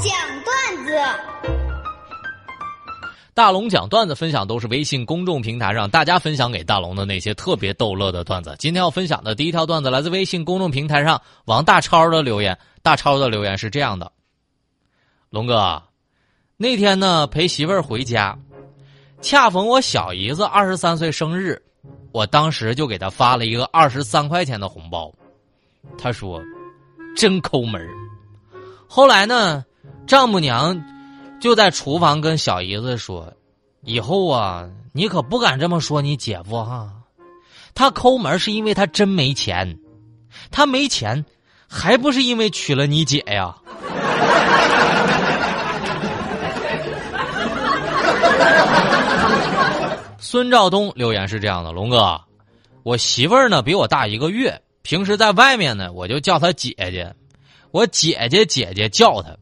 讲段子。大龙讲段子分享都是微信公众平台上大家分享给大龙的那些特别逗乐的段子。今天要分享的第一条段子来自微信公众平台上王大超的留言。大超的留言是这样的：龙哥，那天呢陪媳妇儿回家，恰逢我小姨子二十三岁生日，我当时就给她发了一个二十三块钱的红包。她说：“真抠门后来呢，丈母娘。就在厨房跟小姨子说：“以后啊，你可不敢这么说你姐夫哈，他抠门是因为他真没钱，他没钱，还不是因为娶了你姐呀。”孙兆东留言是这样的：“龙哥，我媳妇儿呢比我大一个月，平时在外面呢，我就叫她姐姐，我姐姐姐姐叫她。”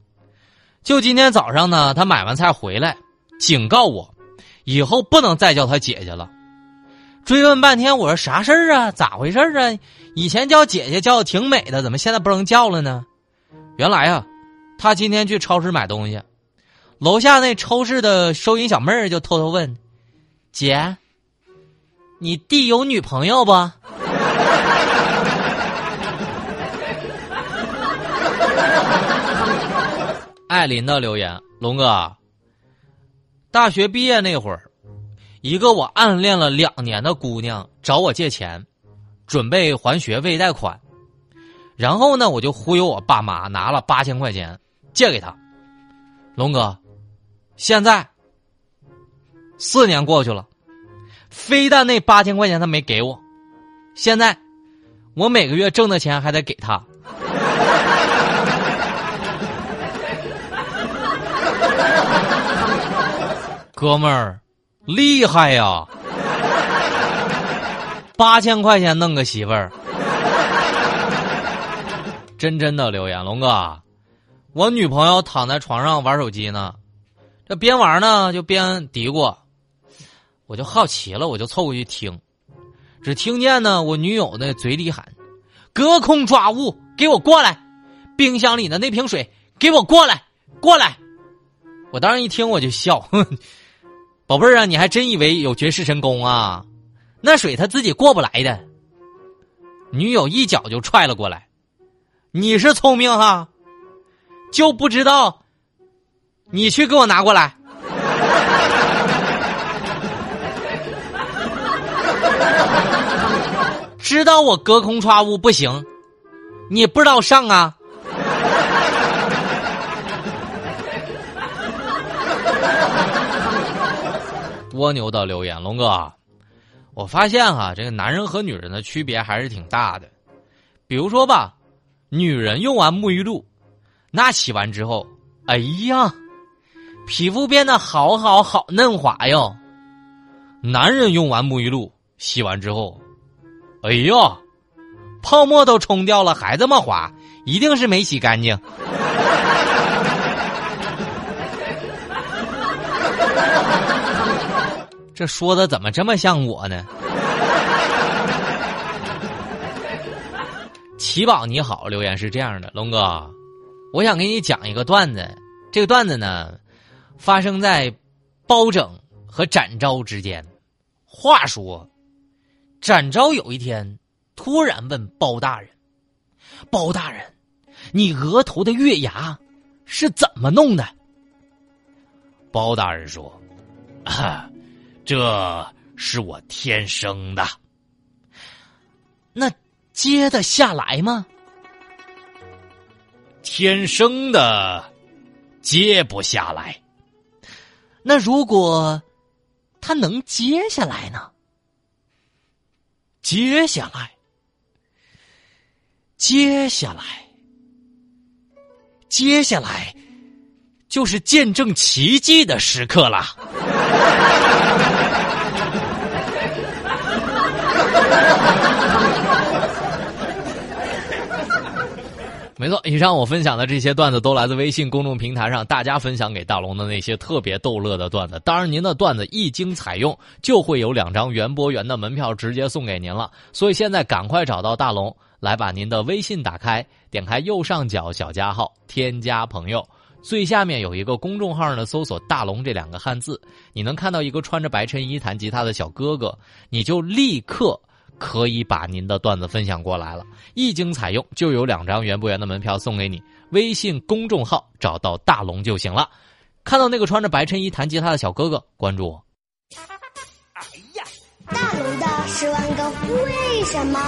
就今天早上呢，他买完菜回来，警告我，以后不能再叫他姐姐了。追问半天，我说啥事儿啊？咋回事啊？以前叫姐姐叫的挺美的，怎么现在不能叫了呢？原来啊，他今天去超市买东西，楼下那超市的收银小妹儿就偷偷问：“姐，你弟有女朋友不？”艾琳的留言：龙哥，大学毕业那会儿，一个我暗恋了两年的姑娘找我借钱，准备还学费贷款，然后呢，我就忽悠我爸妈拿了八千块钱借给他。龙哥，现在四年过去了，非但那八千块钱他没给我，现在我每个月挣的钱还得给他。哥们儿，厉害呀！八千块钱弄个媳妇儿，真真的留言，龙哥，我女朋友躺在床上玩手机呢，这边玩呢就边嘀咕，我就好奇了，我就凑过去听，只听见呢我女友那嘴里喊：“隔空抓物，给我过来！冰箱里的那瓶水，给我过来，过来！”我当时一听我就笑。宝贝儿啊，你还真以为有绝世神功啊？那水他自己过不来的。女友一脚就踹了过来，你是聪明哈，就不知道，你去给我拿过来。知道我隔空抓物不行，你不知道上啊。蜗牛的留言，龙哥，我发现哈，这个男人和女人的区别还是挺大的。比如说吧，女人用完沐浴露，那洗完之后，哎呀，皮肤变得好好好嫩滑哟。男人用完沐浴露，洗完之后，哎呀，泡沫都冲掉了，还这么滑，一定是没洗干净。这说的怎么这么像我呢？奇宝你好，留言是这样的：龙哥，我想给你讲一个段子。这个段子呢，发生在包拯和展昭之间。话说，展昭有一天突然问包大人：“包大人，你额头的月牙是怎么弄的？”包大人说：“啊。”这是我天生的，那接得下来吗？天生的接不下来。那如果他能接下来呢？接下来，接下来，接下来，就是见证奇迹的时刻了。没错，以上我分享的这些段子都来自微信公众平台上大家分享给大龙的那些特别逗乐的段子。当然，您的段子一经采用，就会有两张园博园的门票直接送给您了。所以现在赶快找到大龙，来把您的微信打开，点开右上角小加号，添加朋友。最下面有一个公众号呢，搜索“大龙”这两个汉字，你能看到一个穿着白衬衣弹吉他的小哥哥，你就立刻可以把您的段子分享过来了。一经采用，就有两张园博园的门票送给你。微信公众号找到大龙就行了，看到那个穿着白衬衣弹吉他的小哥哥，关注我。哎呀，大龙的十万个为什么？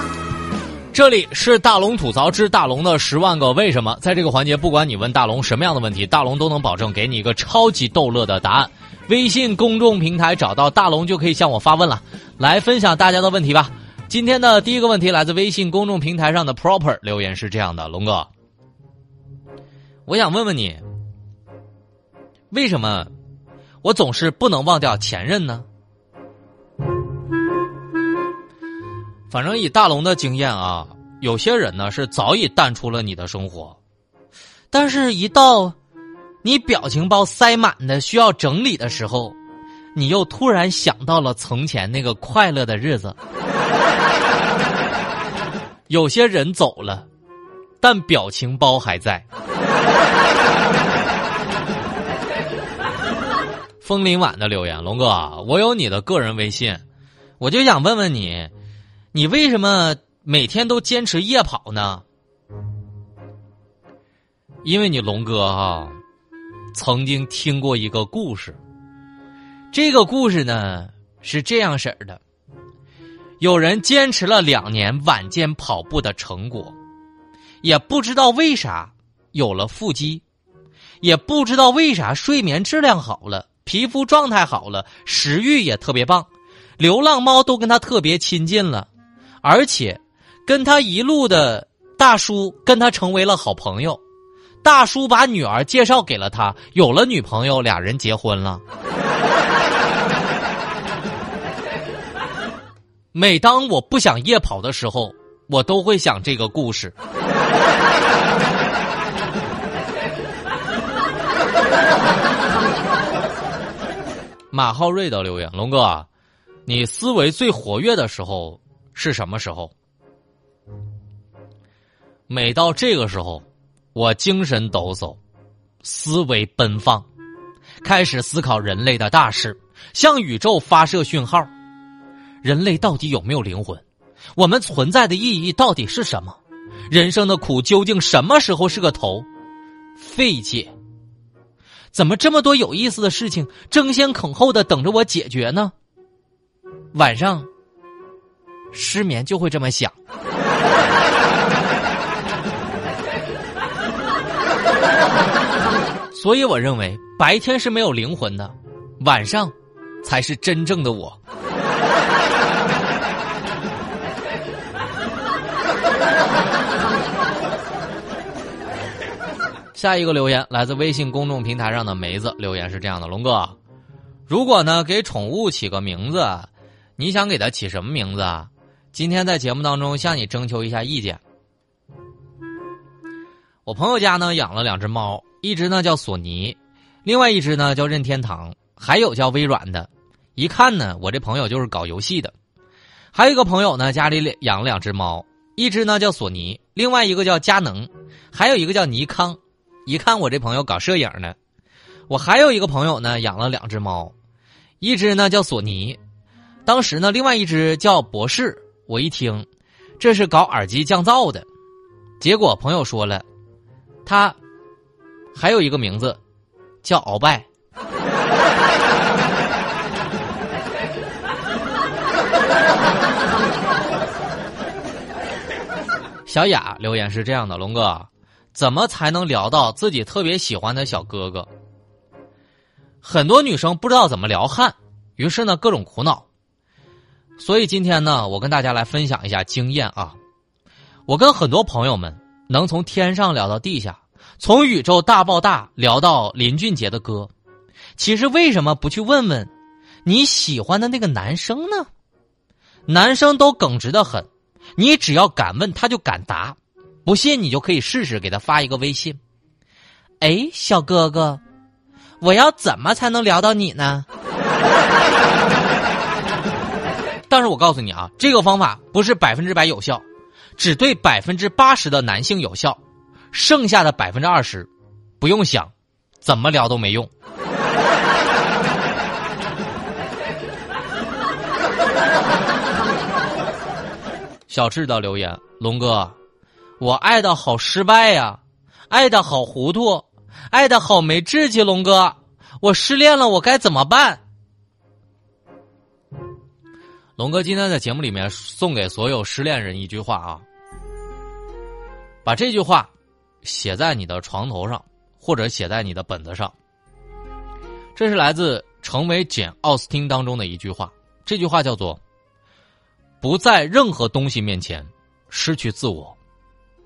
这里是大龙吐槽之大龙的十万个为什么。在这个环节，不管你问大龙什么样的问题，大龙都能保证给你一个超级逗乐的答案。微信公众平台找到大龙就可以向我发问了，来分享大家的问题吧。今天的第一个问题来自微信公众平台上的 Proper 留言是这样的：龙哥，我想问问你，为什么我总是不能忘掉前任呢？反正以大龙的经验啊，有些人呢是早已淡出了你的生活，但是，一到你表情包塞满的需要整理的时候，你又突然想到了从前那个快乐的日子。有些人走了，但表情包还在。枫林晚的留言，龙哥，我有你的个人微信，我就想问问你。你为什么每天都坚持夜跑呢？因为你龙哥哈，曾经听过一个故事。这个故事呢是这样式儿的：有人坚持了两年晚间跑步的成果，也不知道为啥有了腹肌，也不知道为啥睡眠质量好了，皮肤状态好了，食欲也特别棒，流浪猫都跟他特别亲近了。而且，跟他一路的大叔跟他成为了好朋友，大叔把女儿介绍给了他，有了女朋友，俩人结婚了。每当我不想夜跑的时候，我都会想这个故事。马浩瑞的留言：龙哥，你思维最活跃的时候。是什么时候？每到这个时候，我精神抖擞，思维奔放，开始思考人类的大事，向宇宙发射讯号：人类到底有没有灵魂？我们存在的意义到底是什么？人生的苦究竟什么时候是个头？费解。怎么这么多有意思的事情争先恐后的等着我解决呢？晚上。失眠就会这么想，所以我认为白天是没有灵魂的，晚上才是真正的我。下一个留言来自微信公众平台上的梅子，留言是这样的：龙哥，如果呢给宠物起个名字，你想给它起什么名字啊？今天在节目当中向你征求一下意见。我朋友家呢养了两只猫，一只呢叫索尼，另外一只呢叫任天堂，还有叫微软的。一看呢，我这朋友就是搞游戏的。还有一个朋友呢，家里养了两只猫，一只呢叫索尼，另外一个叫佳能，还有一个叫尼康。一看我这朋友搞摄影的。我还有一个朋友呢养了两只猫，一只呢叫索尼，当时呢另外一只叫博士。我一听，这是搞耳机降噪的，结果朋友说了，他还有一个名字叫鳌拜。小雅留言是这样的：龙哥，怎么才能聊到自己特别喜欢的小哥哥？很多女生不知道怎么聊汉，于是呢各种苦恼。所以今天呢，我跟大家来分享一下经验啊。我跟很多朋友们能从天上聊到地下，从宇宙大爆炸聊到林俊杰的歌。其实为什么不去问问你喜欢的那个男生呢？男生都耿直的很，你只要敢问，他就敢答。不信你就可以试试，给他发一个微信。哎，小哥哥，我要怎么才能聊到你呢？但是我告诉你啊，这个方法不是百分之百有效，只对百分之八十的男性有效，剩下的百分之二十，不用想，怎么聊都没用。小智的留言：龙哥，我爱的好失败呀，爱的好糊涂，爱的好没志气。龙哥，我失恋了，我该怎么办？龙哥今天在节目里面送给所有失恋人一句话啊，把这句话写在你的床头上，或者写在你的本子上。这是来自《成为简·奥斯汀》当中的一句话，这句话叫做：“不在任何东西面前失去自我，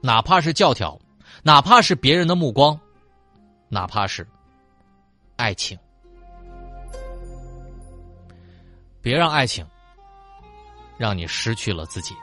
哪怕是教条，哪怕是别人的目光，哪怕是爱情，别让爱情。”让你失去了自己。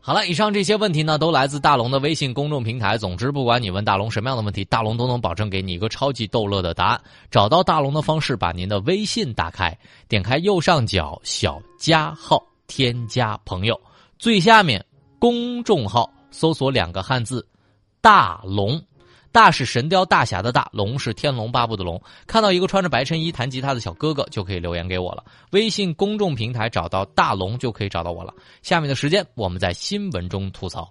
好了，以上这些问题呢，都来自大龙的微信公众平台。总之，不管你问大龙什么样的问题，大龙都能保证给你一个超级逗乐的答案。找到大龙的方式：把您的微信打开，点开右上角小加号，添加朋友，最下面公众号搜索两个汉字“大龙”。大是神雕大侠的大，龙是天龙八部的龙。看到一个穿着白衬衣弹吉他的小哥哥，就可以留言给我了。微信公众平台找到大龙就可以找到我了。下面的时间，我们在新闻中吐槽。